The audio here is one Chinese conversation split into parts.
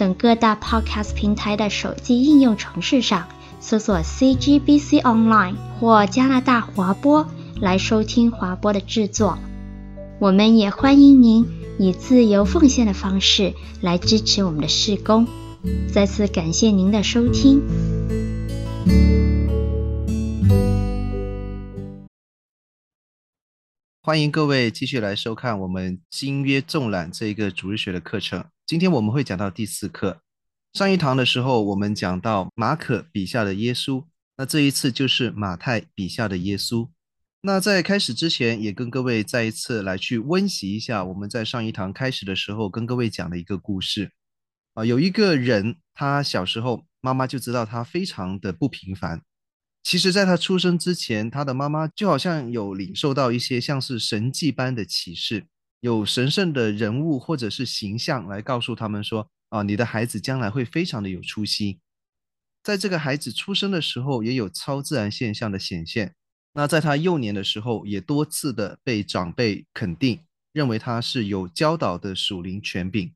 等各大 Podcast 平台的手机应用程式上搜索 CGBC Online 或加拿大华播来收听华播的制作。我们也欢迎您以自由奉献的方式来支持我们的事工。再次感谢您的收听。欢迎各位继续来收看我们新约纵览这一个主日学的课程。今天我们会讲到第四课。上一堂的时候，我们讲到马可笔下的耶稣，那这一次就是马太笔下的耶稣。那在开始之前，也跟各位再一次来去温习一下我们在上一堂开始的时候跟各位讲的一个故事。啊，有一个人，他小时候妈妈就知道他非常的不平凡。其实，在他出生之前，他的妈妈就好像有领受到一些像是神迹般的启示，有神圣的人物或者是形象来告诉他们说：“啊，你的孩子将来会非常的有出息。”在这个孩子出生的时候，也有超自然现象的显现。那在他幼年的时候，也多次的被长辈肯定，认为他是有教导的属灵权柄。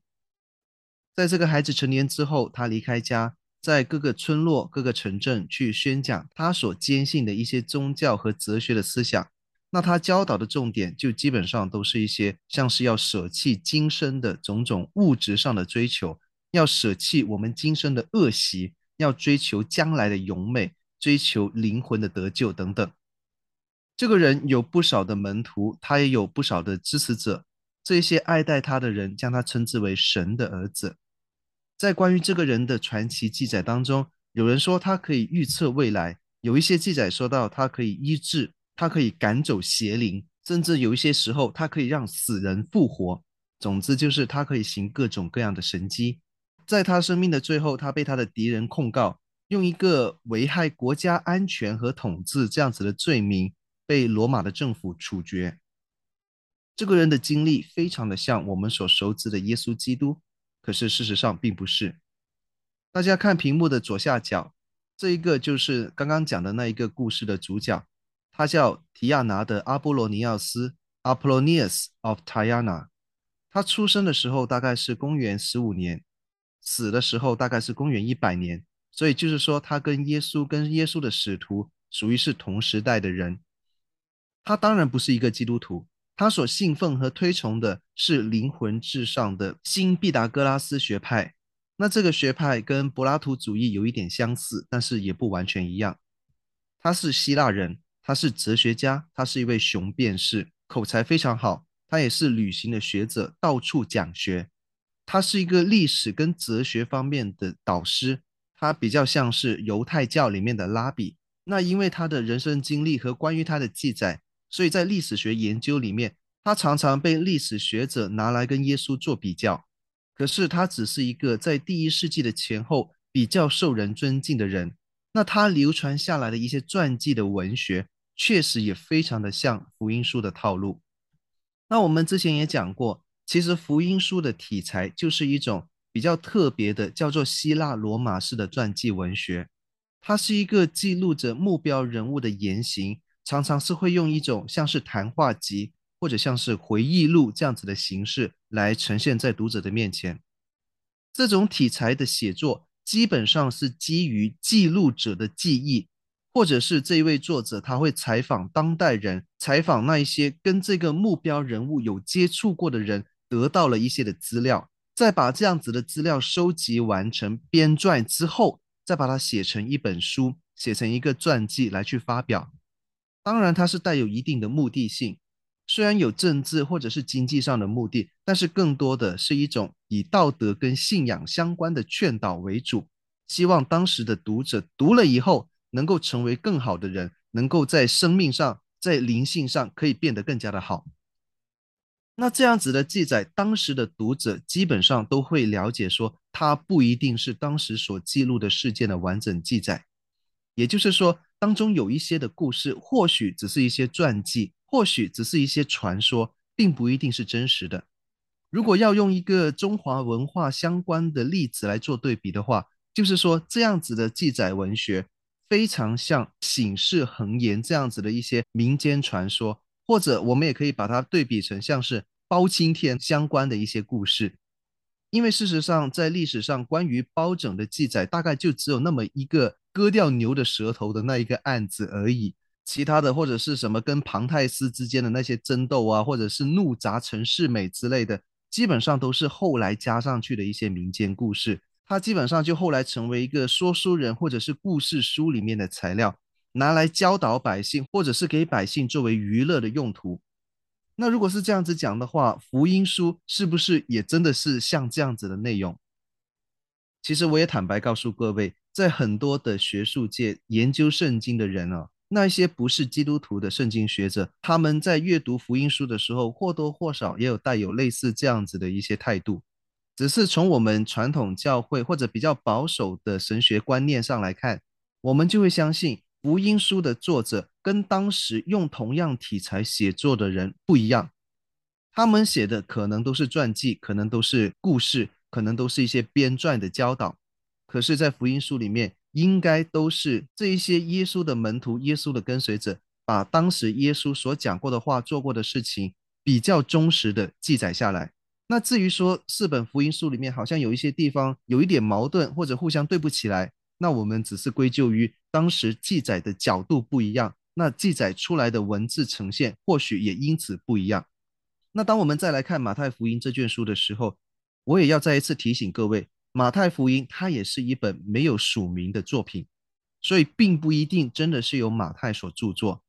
在这个孩子成年之后，他离开家。在各个村落、各个城镇去宣讲他所坚信的一些宗教和哲学的思想。那他教导的重点就基本上都是一些像是要舍弃今生的种种物质上的追求，要舍弃我们今生的恶习，要追求将来的荣美，追求灵魂的得救等等。这个人有不少的门徒，他也有不少的支持者。这些爱戴他的人将他称之为神的儿子。在关于这个人的传奇记载当中，有人说他可以预测未来，有一些记载说到他可以医治，他可以赶走邪灵，甚至有一些时候他可以让死人复活。总之就是他可以行各种各样的神迹。在他生命的最后，他被他的敌人控告，用一个危害国家安全和统治这样子的罪名被罗马的政府处决。这个人的经历非常的像我们所熟知的耶稣基督。可是事实上并不是。大家看屏幕的左下角，这一个就是刚刚讲的那一个故事的主角，他叫提亚拿的阿波罗尼奥斯 （Apollonius of Tyana）。他出生的时候大概是公元十五年，死的时候大概是公元一百年，所以就是说他跟耶稣、跟耶稣的使徒属于是同时代的人。他当然不是一个基督徒。他所信奉和推崇的是灵魂至上的新毕达哥拉斯学派。那这个学派跟柏拉图主义有一点相似，但是也不完全一样。他是希腊人，他是哲学家，他是一位雄辩士，口才非常好。他也是旅行的学者，到处讲学。他是一个历史跟哲学方面的导师，他比较像是犹太教里面的拉比。那因为他的人生经历和关于他的记载。所以在历史学研究里面，他常常被历史学者拿来跟耶稣做比较。可是他只是一个在第一世纪的前后比较受人尊敬的人。那他流传下来的一些传记的文学，确实也非常的像福音书的套路。那我们之前也讲过，其实福音书的题材就是一种比较特别的，叫做希腊罗马式的传记文学。它是一个记录着目标人物的言行。常常是会用一种像是谈话集或者像是回忆录这样子的形式来呈现在读者的面前。这种题材的写作基本上是基于记录者的记忆，或者是这一位作者他会采访当代人，采访那一些跟这个目标人物有接触过的人，得到了一些的资料，再把这样子的资料收集完成编撰之后，再把它写成一本书，写成一个传记来去发表。当然，它是带有一定的目的性，虽然有政治或者是经济上的目的，但是更多的是一种以道德跟信仰相关的劝导为主，希望当时的读者读了以后能够成为更好的人，能够在生命上、在灵性上可以变得更加的好。那这样子的记载，当时的读者基本上都会了解说，它不一定是当时所记录的事件的完整记载。也就是说，当中有一些的故事，或许只是一些传记，或许只是一些传说，并不一定是真实的。如果要用一个中华文化相关的例子来做对比的话，就是说这样子的记载文学非常像醒世恒言这样子的一些民间传说，或者我们也可以把它对比成像是包青天相关的一些故事。因为事实上，在历史上关于包拯的记载，大概就只有那么一个。割掉牛的舌头的那一个案子而已，其他的或者是什么跟庞太师之间的那些争斗啊，或者是怒砸陈世美之类的，基本上都是后来加上去的一些民间故事。他基本上就后来成为一个说书人或者是故事书里面的材料，拿来教导百姓，或者是给百姓作为娱乐的用途。那如果是这样子讲的话，福音书是不是也真的是像这样子的内容？其实我也坦白告诉各位。在很多的学术界研究圣经的人啊，那些不是基督徒的圣经学者，他们在阅读福音书的时候，或多或少也有带有类似这样子的一些态度。只是从我们传统教会或者比较保守的神学观念上来看，我们就会相信福音书的作者跟当时用同样题材写作的人不一样，他们写的可能都是传记，可能都是故事，可能都是一些编撰的教导。可是，在福音书里面，应该都是这一些耶稣的门徒、耶稣的跟随者，把当时耶稣所讲过的话、做过的事情，比较忠实的记载下来。那至于说四本福音书里面好像有一些地方有一点矛盾，或者互相对不起来，那我们只是归咎于当时记载的角度不一样，那记载出来的文字呈现或许也因此不一样。那当我们再来看马太福音这卷书的时候，我也要再一次提醒各位。马太福音，它也是一本没有署名的作品，所以并不一定真的是由马太所著作。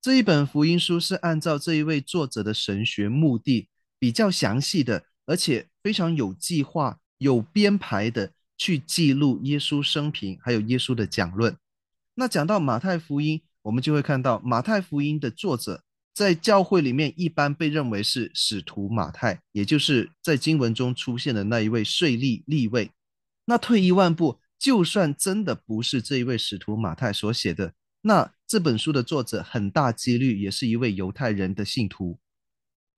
这一本福音书是按照这一位作者的神学目的，比较详细的，而且非常有计划、有编排的去记录耶稣生平，还有耶稣的讲论。那讲到马太福音，我们就会看到马太福音的作者。在教会里面，一般被认为是使徒马太，也就是在经文中出现的那一位税吏利未。那退一万步，就算真的不是这一位使徒马太所写的，那这本书的作者很大几率也是一位犹太人的信徒。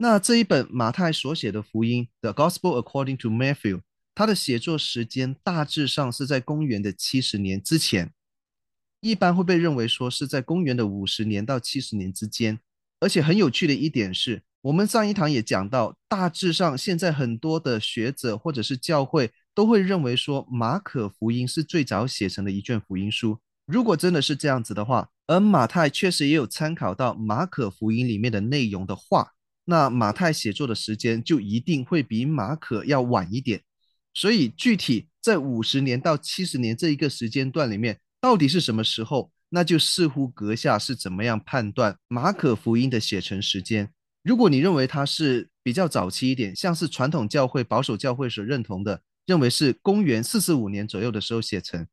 那这一本马太所写的福音，《The Gospel According to Matthew》，它的写作时间大致上是在公元的七十年之前，一般会被认为说是在公元的五十年到七十年之间。而且很有趣的一点是，我们上一堂也讲到，大致上现在很多的学者或者是教会都会认为说，马可福音是最早写成的一卷福音书。如果真的是这样子的话，而马太确实也有参考到马可福音里面的内容的话，那马太写作的时间就一定会比马可要晚一点。所以具体在五十年到七十年这一个时间段里面，到底是什么时候？那就视乎阁下是怎么样判断马可福音的写成时间。如果你认为它是比较早期一点，像是传统教会、保守教会所认同的，认为是公元四十五年左右的时候写成，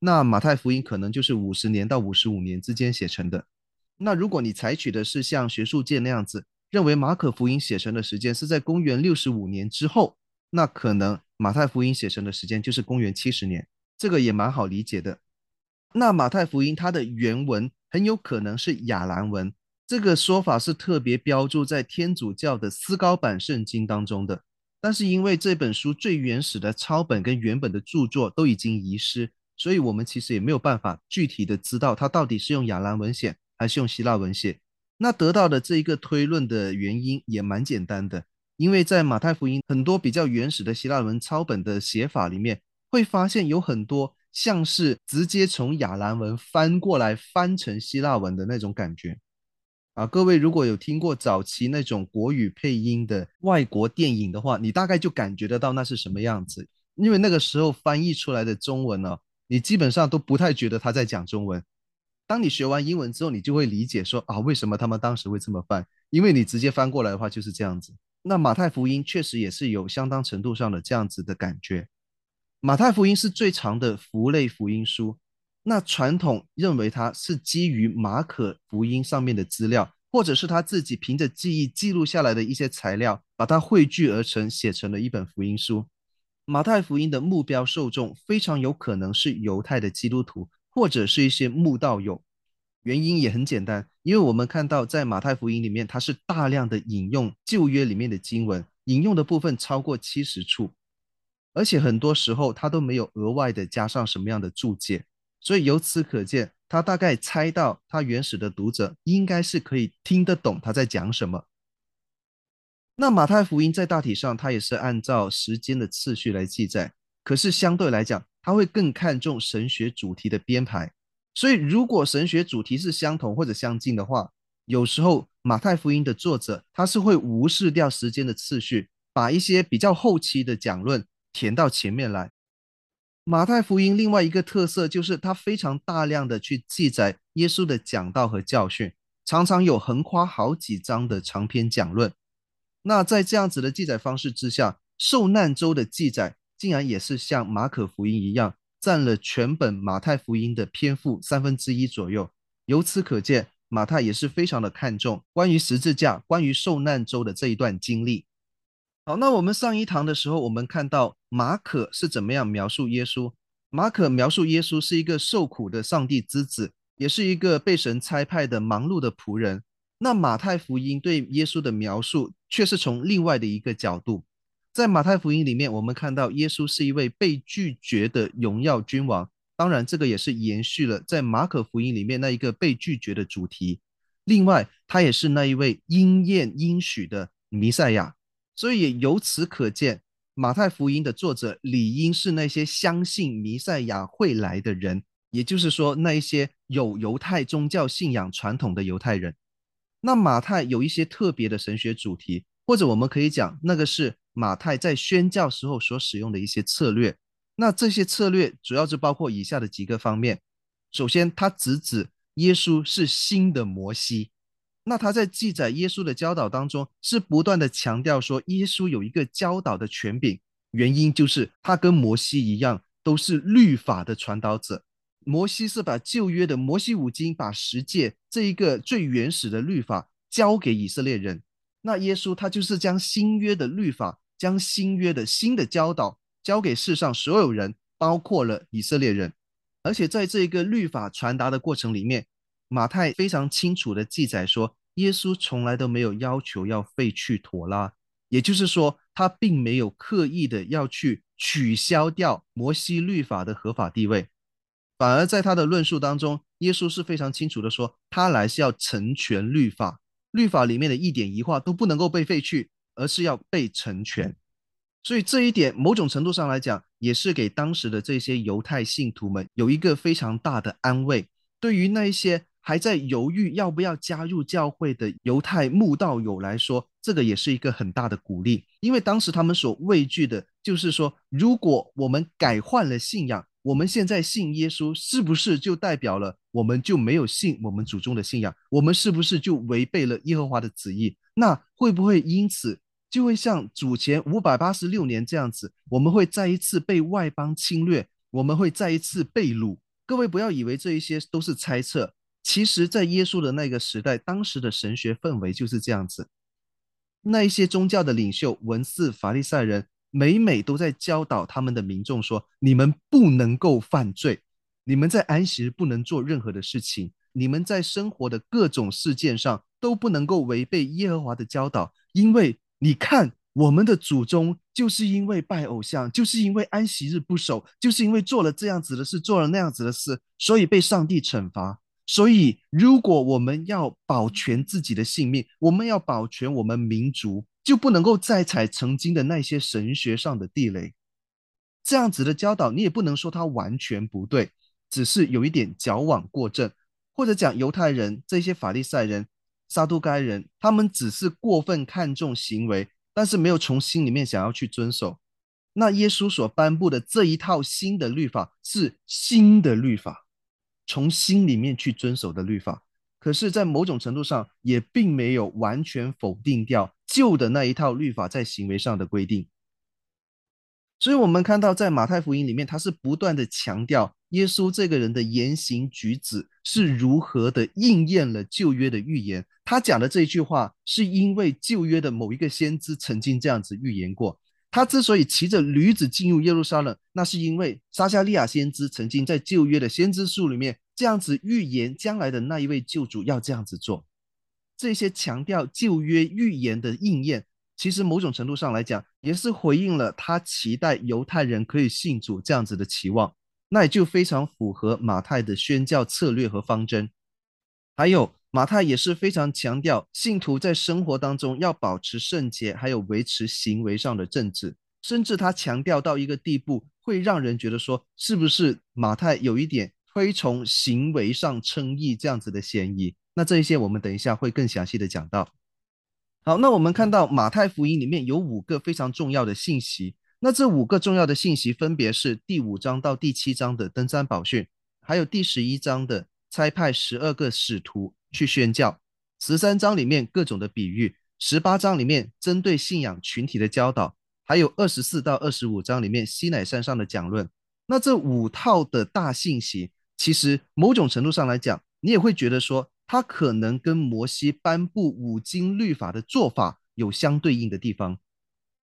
那马太福音可能就是五十年到五十五年之间写成的。那如果你采取的是像学术界那样子，认为马可福音写成的时间是在公元六十五年之后，那可能马太福音写成的时间就是公元七十年，这个也蛮好理解的。那马太福音它的原文很有可能是亚兰文，这个说法是特别标注在天主教的思高版圣经当中的。但是因为这本书最原始的抄本跟原本的著作都已经遗失，所以我们其实也没有办法具体的知道它到底是用亚兰文写还是用希腊文写。那得到的这一个推论的原因也蛮简单的，因为在马太福音很多比较原始的希腊文抄本的写法里面，会发现有很多。像是直接从亚兰文翻过来翻成希腊文的那种感觉啊！各位如果有听过早期那种国语配音的外国电影的话，你大概就感觉得到那是什么样子。因为那个时候翻译出来的中文呢、哦，你基本上都不太觉得他在讲中文。当你学完英文之后，你就会理解说啊，为什么他们当时会这么翻？因为你直接翻过来的话就是这样子。那马太福音确实也是有相当程度上的这样子的感觉。马太福音是最长的福类福音书，那传统认为它是基于马可福音上面的资料，或者是他自己凭着记忆记录下来的一些材料，把它汇聚而成，写成了一本福音书。马太福音的目标受众非常有可能是犹太的基督徒，或者是一些慕道友。原因也很简单，因为我们看到在马太福音里面，它是大量的引用旧约里面的经文，引用的部分超过七十处，而且很多时候他都没有额外的加上什么样的注解，所以由此可见，他大概猜到他原始的读者应该是可以听得懂他在讲什么。那马太福音在大体上，它也是按照时间的次序来记载，可是相对来讲，他会更看重神学主题的编排。所以，如果神学主题是相同或者相近的话，有时候马太福音的作者他是会无视掉时间的次序，把一些比较后期的讲论填到前面来。马太福音另外一个特色就是他非常大量的去记载耶稣的讲道和教训，常常有横跨好几章的长篇讲论。那在这样子的记载方式之下，受难周的记载竟然也是像马可福音一样。占了全本马太福音的篇幅三分之一左右，由此可见，马太也是非常的看重关于十字架、关于受难周的这一段经历。好，那我们上一堂的时候，我们看到马可是怎么样描述耶稣。马可描述耶稣是一个受苦的上帝之子，也是一个被神差派的忙碌的仆人。那马太福音对耶稣的描述却是从另外的一个角度。在马太福音里面，我们看到耶稣是一位被拒绝的荣耀君王。当然，这个也是延续了在马可福音里面那一个被拒绝的主题。另外，他也是那一位应验应许的弥赛亚。所以也由此可见，马太福音的作者理应是那些相信弥赛亚会来的人，也就是说，那一些有犹太宗教信仰传统的犹太人。那马太有一些特别的神学主题，或者我们可以讲，那个是。马太在宣教时候所使用的一些策略，那这些策略主要是包括以下的几个方面。首先，他直指耶稣是新的摩西。那他在记载耶稣的教导当中，是不断的强调说耶稣有一个教导的权柄，原因就是他跟摩西一样，都是律法的传导者。摩西是把旧约的摩西五经，把十诫这一个最原始的律法交给以色列人。那耶稣他就是将新约的律法。将新约的新的教导交给世上所有人，包括了以色列人。而且在这个律法传达的过程里面，马太非常清楚地记载说，耶稣从来都没有要求要废去妥拉，也就是说，他并没有刻意的要去取消掉摩西律法的合法地位，反而在他的论述当中，耶稣是非常清楚地说，他来是要成全律法，律法里面的一点一画都不能够被废去。而是要被成全，所以这一点某种程度上来讲，也是给当时的这些犹太信徒们有一个非常大的安慰。对于那一些还在犹豫要不要加入教会的犹太慕道友来说，这个也是一个很大的鼓励。因为当时他们所畏惧的就是说，如果我们改换了信仰，我们现在信耶稣，是不是就代表了我们就没有信我们祖宗的信仰？我们是不是就违背了耶和华的旨意？那会不会因此，就会像主前五百八十六年这样子，我们会再一次被外邦侵略，我们会再一次被掳。各位不要以为这一些都是猜测，其实，在耶稣的那个时代，当时的神学氛围就是这样子。那一些宗教的领袖、文士、法利赛人，每每都在教导他们的民众说：你们不能够犯罪，你们在安息日不能做任何的事情，你们在生活的各种事件上都不能够违背耶和华的教导，因为。你看，我们的祖宗就是因为拜偶像，就是因为安息日不守，就是因为做了这样子的事，做了那样子的事，所以被上帝惩罚。所以，如果我们要保全自己的性命，我们要保全我们民族，就不能够再踩曾经的那些神学上的地雷。这样子的教导，你也不能说它完全不对，只是有一点矫枉过正，或者讲犹太人这些法利赛人。撒都该人，他们只是过分看重行为，但是没有从心里面想要去遵守。那耶稣所颁布的这一套新的律法是新的律法，从心里面去遵守的律法。可是，在某种程度上，也并没有完全否定掉旧的那一套律法在行为上的规定。所以，我们看到在马太福音里面，他是不断的强调。耶稣这个人的言行举止是如何的应验了旧约的预言？他讲的这一句话，是因为旧约的某一个先知曾经这样子预言过。他之所以骑着驴子进入耶路撒冷，那是因为撒迦利亚先知曾经在旧约的先知书里面这样子预言将来的那一位救主要这样子做。这些强调旧约预言的应验，其实某种程度上来讲，也是回应了他期待犹太人可以信主这样子的期望。那也就非常符合马太的宣教策略和方针。还有，马太也是非常强调信徒在生活当中要保持圣洁，还有维持行为上的正直，甚至他强调到一个地步，会让人觉得说，是不是马太有一点推崇行为上称义这样子的嫌疑？那这一些我们等一下会更详细的讲到。好，那我们看到马太福音里面有五个非常重要的信息。那这五个重要的信息分别是第五章到第七章的登山宝训，还有第十一章的差派十二个使徒去宣教，十三章里面各种的比喻，十八章里面针对信仰群体的教导，还有二十四到二十五章里面西乃山上的讲论。那这五套的大信息，其实某种程度上来讲，你也会觉得说，它可能跟摩西颁布五经律法的做法有相对应的地方。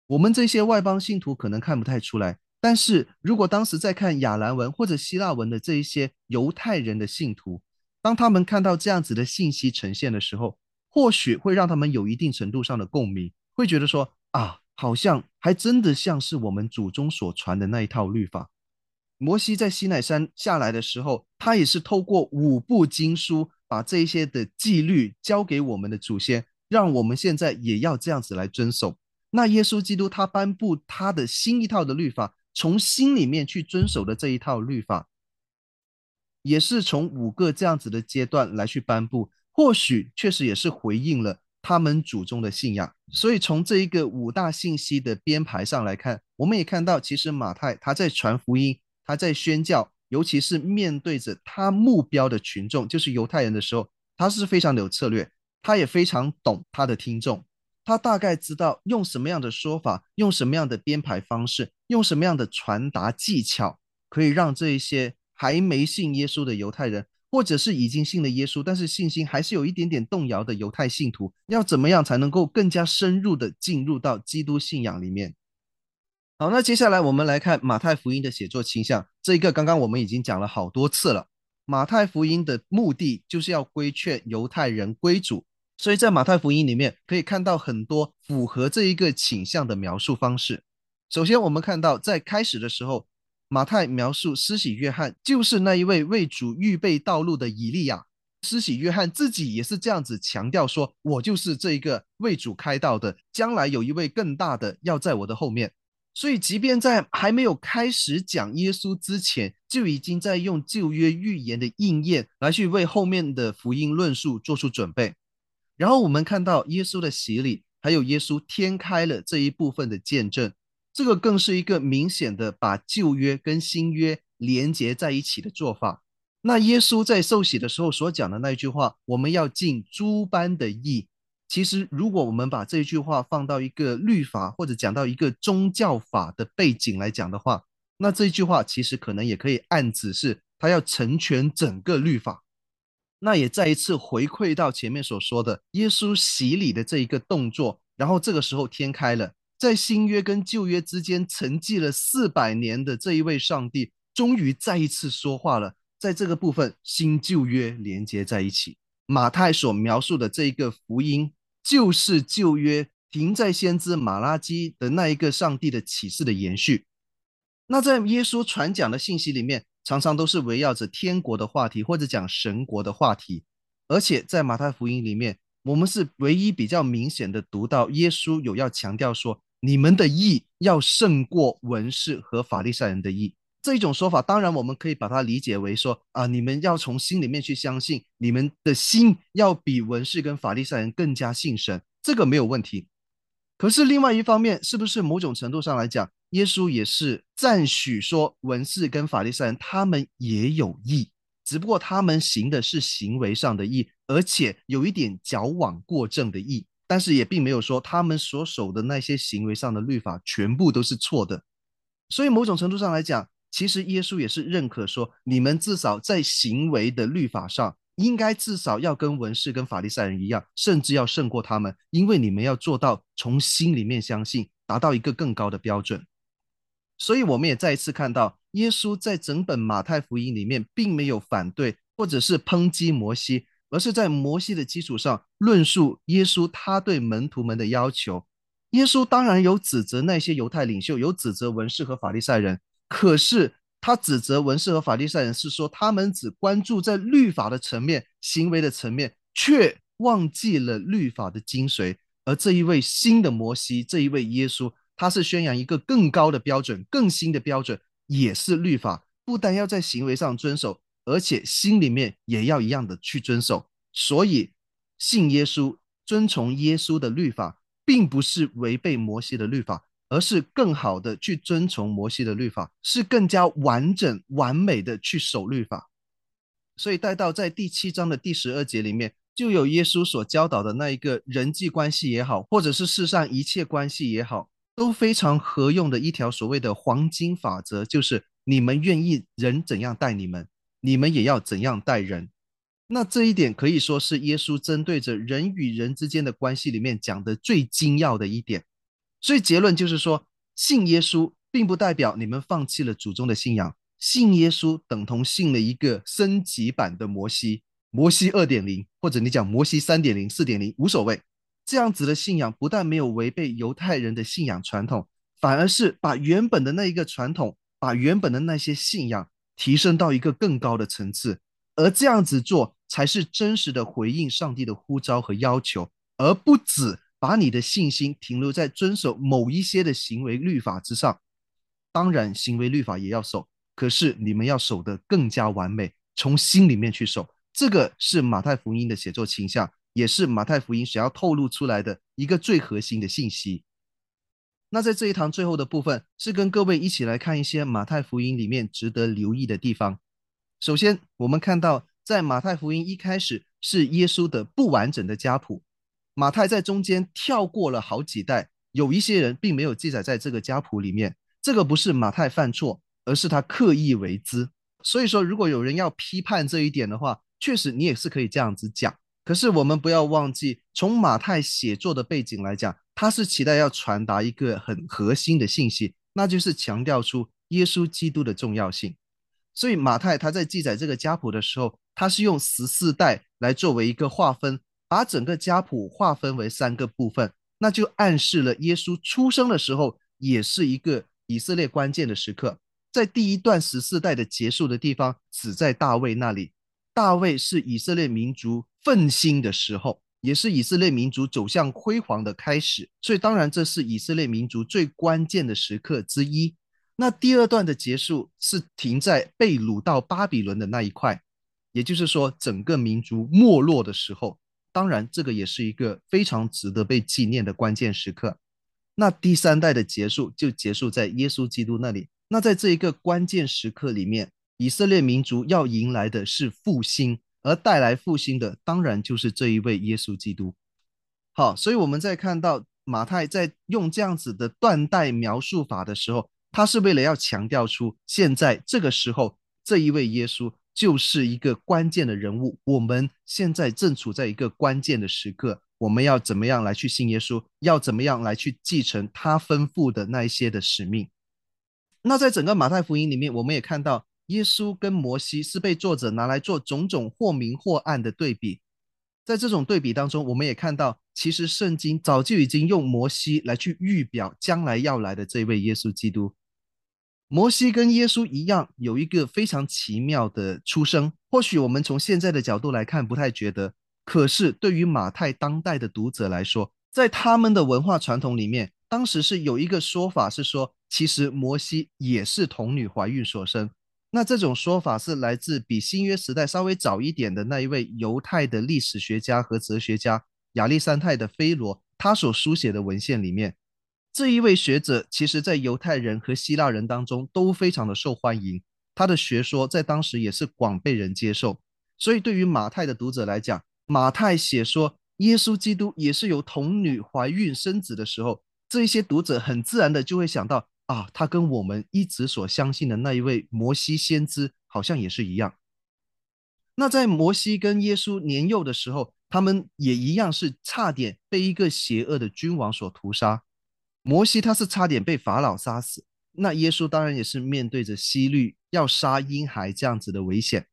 我们这些外邦信徒可能看不太出来，但是如果当时在看亚兰文或者希腊文的这一些犹太人的信徒，当他们看到这样子的信息呈现的时候，或许会让他们有一定程度上的共鸣，会觉得说啊，好像还真的像是我们祖宗所传的那一套律法。摩西在西奈山下来的时候，他也是透过五部经书，把这一些的纪律交给我们的祖先，让我们现在也要这样子来遵守。那耶稣基督他颁布他的新一套的律法，从心里面去遵守的这一套律法，也是从五个这样子的阶段来去颁布，或许确实也是回应了他们祖宗的信仰。所以从这一个五大信息的编排上来看，我们也看到，其实马太他在传福音，他在宣教，尤其是面对着他目标的群众，就是犹太人的时候，他是非常的有策略，他也非常懂他的听众。他大概知道用什么样的说法，用什么样的编排方式，用什么样的传达技巧，可以让这一些还没信耶稣的犹太人，或者是已经信了耶稣，但是信心还是有一点点动摇的犹太信徒，要怎么样才能够更加深入的进入到基督信仰里面？好，那接下来我们来看马太福音的写作倾向，这一个刚刚我们已经讲了好多次了。马太福音的目的就是要规劝犹太人归主。所以在马太福音里面可以看到很多符合这一个倾向的描述方式。首先，我们看到在开始的时候，马太描述施洗约翰就是那一位为主预备道路的以利亚。施洗约翰自己也是这样子强调说：“我就是这一个为主开道的，将来有一位更大的要在我的后面。”所以，即便在还没有开始讲耶稣之前，就已经在用旧约预言的应验来去为后面的福音论述做出准备。然后我们看到耶稣的洗礼，还有耶稣天开了这一部分的见证，这个更是一个明显的把旧约跟新约连接在一起的做法。那耶稣在受洗的时候所讲的那句话，我们要尽诸般的义。其实，如果我们把这一句话放到一个律法或者讲到一个宗教法的背景来讲的话，那这一句话其实可能也可以暗指是他要成全整个律法。那也再一次回馈到前面所说的耶稣洗礼的这一个动作，然后这个时候天开了，在新约跟旧约之间沉寂了四百年的这一位上帝，终于再一次说话了。在这个部分，新旧约连接在一起。马太所描述的这一个福音，就是旧约停在先知马拉基的那一个上帝的启示的延续。那在耶稣传讲的信息里面，常常都是围绕着天国的话题，或者讲神国的话题，而且在马太福音里面，我们是唯一比较明显的读到耶稣有要强调说，你们的义要胜过文士和法利赛人的义。这一种说法，当然我们可以把它理解为说啊，你们要从心里面去相信，你们的心要比文士跟法利赛人更加信神，这个没有问题。可是另外一方面，是不是某种程度上来讲，耶稣也是赞许说文士跟法利赛人他们也有义，只不过他们行的是行为上的义，而且有一点矫枉过正的义，但是也并没有说他们所守的那些行为上的律法全部都是错的。所以某种程度上来讲，其实耶稣也是认可说，你们至少在行为的律法上。应该至少要跟文士、跟法利赛人一样，甚至要胜过他们，因为你们要做到从心里面相信，达到一个更高的标准。所以，我们也再一次看到，耶稣在整本马太福音里面，并没有反对或者是抨击摩西，而是在摩西的基础上论述耶稣他对门徒们的要求。耶稣当然有指责那些犹太领袖，有指责文士和法利赛人，可是他指责文士和法利赛人是说，他们只关注在律法的层面、行为的层面，却忘记了律法的精髓。而这一位新的摩西，这一位耶稣。他是宣扬一个更高的标准，更新的标准，也是律法，不但要在行为上遵守，而且心里面也要一样的去遵守。所以，信耶稣、遵从耶稣的律法，并不是违背摩西的律法，而是更好的去遵从摩西的律法，是更加完整、完美的去守律法。所以，带到在第七章的第十二节里面，就有耶稣所教导的那一个人际关系也好，或者是世上一切关系也好。都非常合用的一条所谓的黄金法则，就是你们愿意人怎样待你们，你们也要怎样待人。那这一点可以说是耶稣针对着人与人之间的关系里面讲的最精要的一点。所以结论就是说，信耶稣并不代表你们放弃了祖宗的信仰，信耶稣等同信了一个升级版的摩西，摩西二点零，或者你讲摩西三点零、四点零，无所谓。这样子的信仰不但没有违背犹太人的信仰传统，反而是把原本的那一个传统，把原本的那些信仰提升到一个更高的层次。而这样子做，才是真实的回应上帝的呼召和要求，而不止把你的信心停留在遵守某一些的行为律法之上。当然，行为律法也要守，可是你们要守得更加完美，从心里面去守。这个是马太福音的写作倾向。也是马太福音想要透露出来的一个最核心的信息。那在这一堂最后的部分，是跟各位一起来看一些马太福音里面值得留意的地方。首先，我们看到在马太福音一开始是耶稣的不完整的家谱，马太在中间跳过了好几代，有一些人并没有记载在这个家谱里面。这个不是马太犯错，而是他刻意为之。所以说，如果有人要批判这一点的话，确实你也是可以这样子讲。可是我们不要忘记，从马太写作的背景来讲，他是期待要传达一个很核心的信息，那就是强调出耶稣基督的重要性。所以马太他在记载这个家谱的时候，他是用十四代来作为一个划分，把整个家谱划分为三个部分，那就暗示了耶稣出生的时候也是一个以色列关键的时刻。在第一段十四代的结束的地方，死在大卫那里。大卫是以色列民族奋兴的时候，也是以色列民族走向辉煌的开始，所以当然这是以色列民族最关键的时刻之一。那第二段的结束是停在被掳到巴比伦的那一块，也就是说整个民族没落的时候。当然，这个也是一个非常值得被纪念的关键时刻。那第三代的结束就结束在耶稣基督那里。那在这一个关键时刻里面。以色列民族要迎来的是复兴，而带来复兴的当然就是这一位耶稣基督。好，所以我们在看到马太在用这样子的断代描述法的时候，他是为了要强调出现在这个时候这一位耶稣就是一个关键的人物。我们现在正处在一个关键的时刻，我们要怎么样来去信耶稣？要怎么样来去继承他吩咐的那一些的使命？那在整个马太福音里面，我们也看到。耶稣跟摩西是被作者拿来做种种或明或暗的对比，在这种对比当中，我们也看到，其实圣经早就已经用摩西来去预表将来要来的这位耶稣基督。摩西跟耶稣一样，有一个非常奇妙的出生。或许我们从现在的角度来看不太觉得，可是对于马太当代的读者来说，在他们的文化传统里面，当时是有一个说法是说，其实摩西也是童女怀孕所生。那这种说法是来自比新约时代稍微早一点的那一位犹太的历史学家和哲学家亚历山泰的菲罗，他所书写的文献里面。这一位学者其实在犹太人和希腊人当中都非常的受欢迎，他的学说在当时也是广被人接受。所以对于马太的读者来讲，马太写说耶稣基督也是由童女怀孕生子的时候，这一些读者很自然的就会想到。啊，他跟我们一直所相信的那一位摩西先知好像也是一样。那在摩西跟耶稣年幼的时候，他们也一样是差点被一个邪恶的君王所屠杀。摩西他是差点被法老杀死，那耶稣当然也是面对着希律要杀婴孩这样子的危险。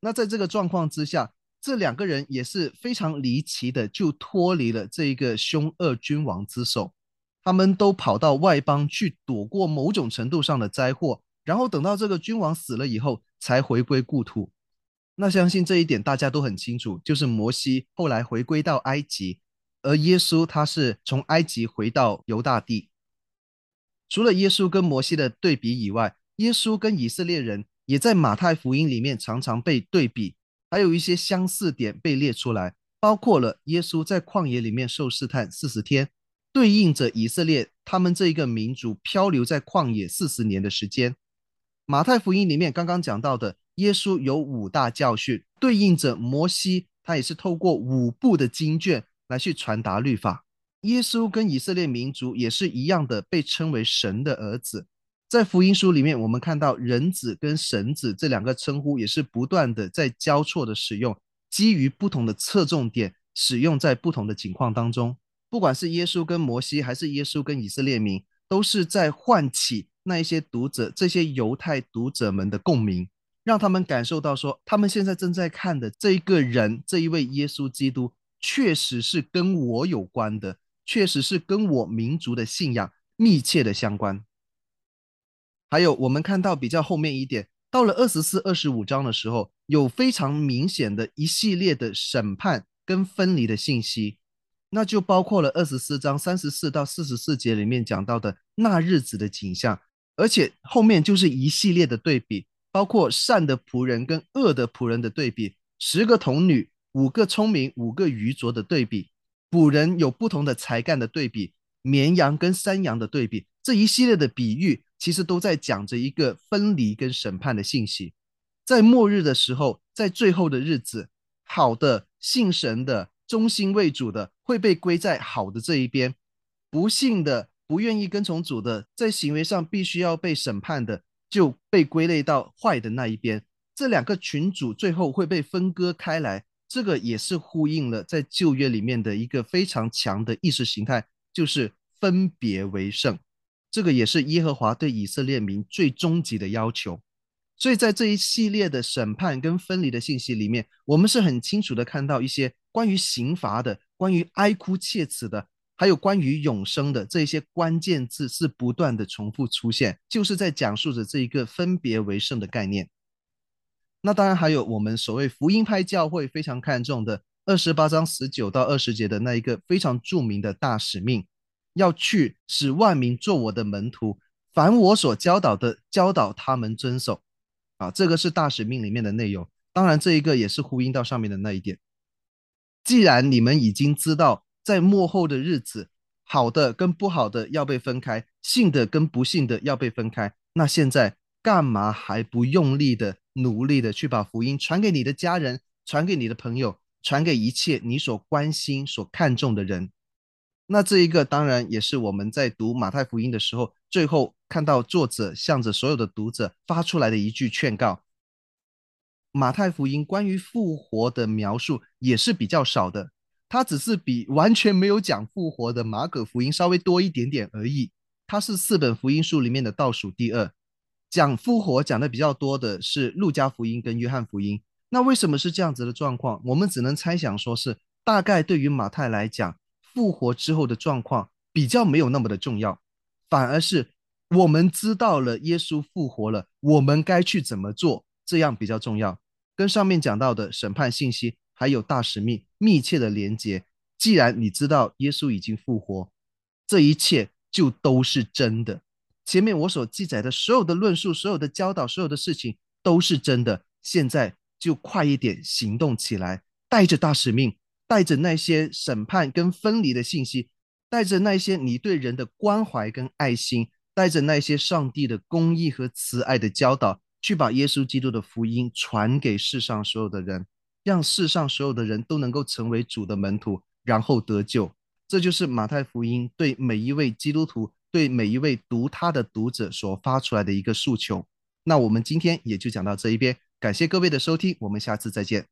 那在这个状况之下，这两个人也是非常离奇的，就脱离了这一个凶恶君王之手，他们都跑到外邦去躲过某种程度上的灾祸，然后等到这个君王死了以后，才回归故土。那相信这一点大家都很清楚，就是摩西后来回归到埃及，而耶稣他是从埃及回到犹大地。除了耶稣跟摩西的对比以外，耶稣跟以色列人也在马太福音里面常常被对比。还有一些相似点被列出来，包括了耶稣在旷野里面受试探四十天，对应着以色列他们这一个民族漂流在旷野四十年的时间。马太福音里面刚刚讲到的耶稣有五大教训，对应着摩西，他也是透过五部的经卷来去传达律法。耶稣跟以色列民族也是一样的，被称为神的儿子。在福音书里面，我们看到人子跟神子这两个称呼也是不断的在交错的使用，基于不同的侧重点，使用在不同的情况当中。不管是耶稣跟摩西，还是耶稣跟以色列民，都是在唤起那一些读者，这些犹太读者们的共鸣，让他们感受到说，他们现在正在看的这一个人，这一位耶稣基督，确实是跟我有关的，确实是跟我民族的信仰密切的相关。还有，我们看到比较后面一点，到了二十四、二十五章的时候，有非常明显的一系列的审判跟分离的信息，那就包括了二十四章三十四到四十四节里面讲到的那日子的景象，而且后面就是一系列的对比，包括善的仆人跟恶的仆人的对比，十个童女、五个聪明、五个愚拙的对比，古人有不同的才干的对比，绵羊跟山羊的对比，这一系列的比喻。其实都在讲着一个分离跟审判的信息，在末日的时候，在最后的日子，好的信神的忠心为主的会被归在好的这一边，不信的不愿意跟从主的，在行为上必须要被审判的，就被归类到坏的那一边。这两个群组最后会被分割开来，这个也是呼应了在旧约里面的一个非常强的意识形态，就是分别为圣。这个也是耶和华对以色列民最终极的要求，所以在这一系列的审判跟分离的信息里面，我们是很清楚的看到一些关于刑罚的、关于哀哭切齿的，还有关于永生的这一些关键字是不断的重复出现，就是在讲述着这一个分别为圣的概念。那当然还有我们所谓福音派教会非常看重的二十八章十九到二十节的那一个非常著名的大使命。要去使万民做我的门徒，凡我所教导的，教导他们遵守。啊，这个是大使命里面的内容。当然，这一个也是呼应到上面的那一点。既然你们已经知道，在末后的日子，好的跟不好的要被分开，信的跟不信的要被分开，那现在干嘛还不用力的、努力的去把福音传给你的家人，传给你的朋友，传给一切你所关心、所看重的人？那这一个当然也是我们在读马太福音的时候，最后看到作者向着所有的读者发出来的一句劝告。马太福音关于复活的描述也是比较少的，它只是比完全没有讲复活的马可福音稍微多一点点而已。它是四本福音书里面的倒数第二，讲复活讲的比较多的是路加福音跟约翰福音。那为什么是这样子的状况？我们只能猜想说是大概对于马太来讲。复活之后的状况比较没有那么的重要，反而是我们知道了耶稣复活了，我们该去怎么做，这样比较重要。跟上面讲到的审判信息还有大使命密切的连接。既然你知道耶稣已经复活，这一切就都是真的。前面我所记载的所有的论述、所有的教导、所有的事情都是真的。现在就快一点行动起来，带着大使命。带着那些审判跟分离的信息，带着那些你对人的关怀跟爱心，带着那些上帝的公义和慈爱的教导，去把耶稣基督的福音传给世上所有的人，让世上所有的人都能够成为主的门徒，然后得救。这就是马太福音对每一位基督徒、对每一位读他的读者所发出来的一个诉求。那我们今天也就讲到这一边，感谢各位的收听，我们下次再见。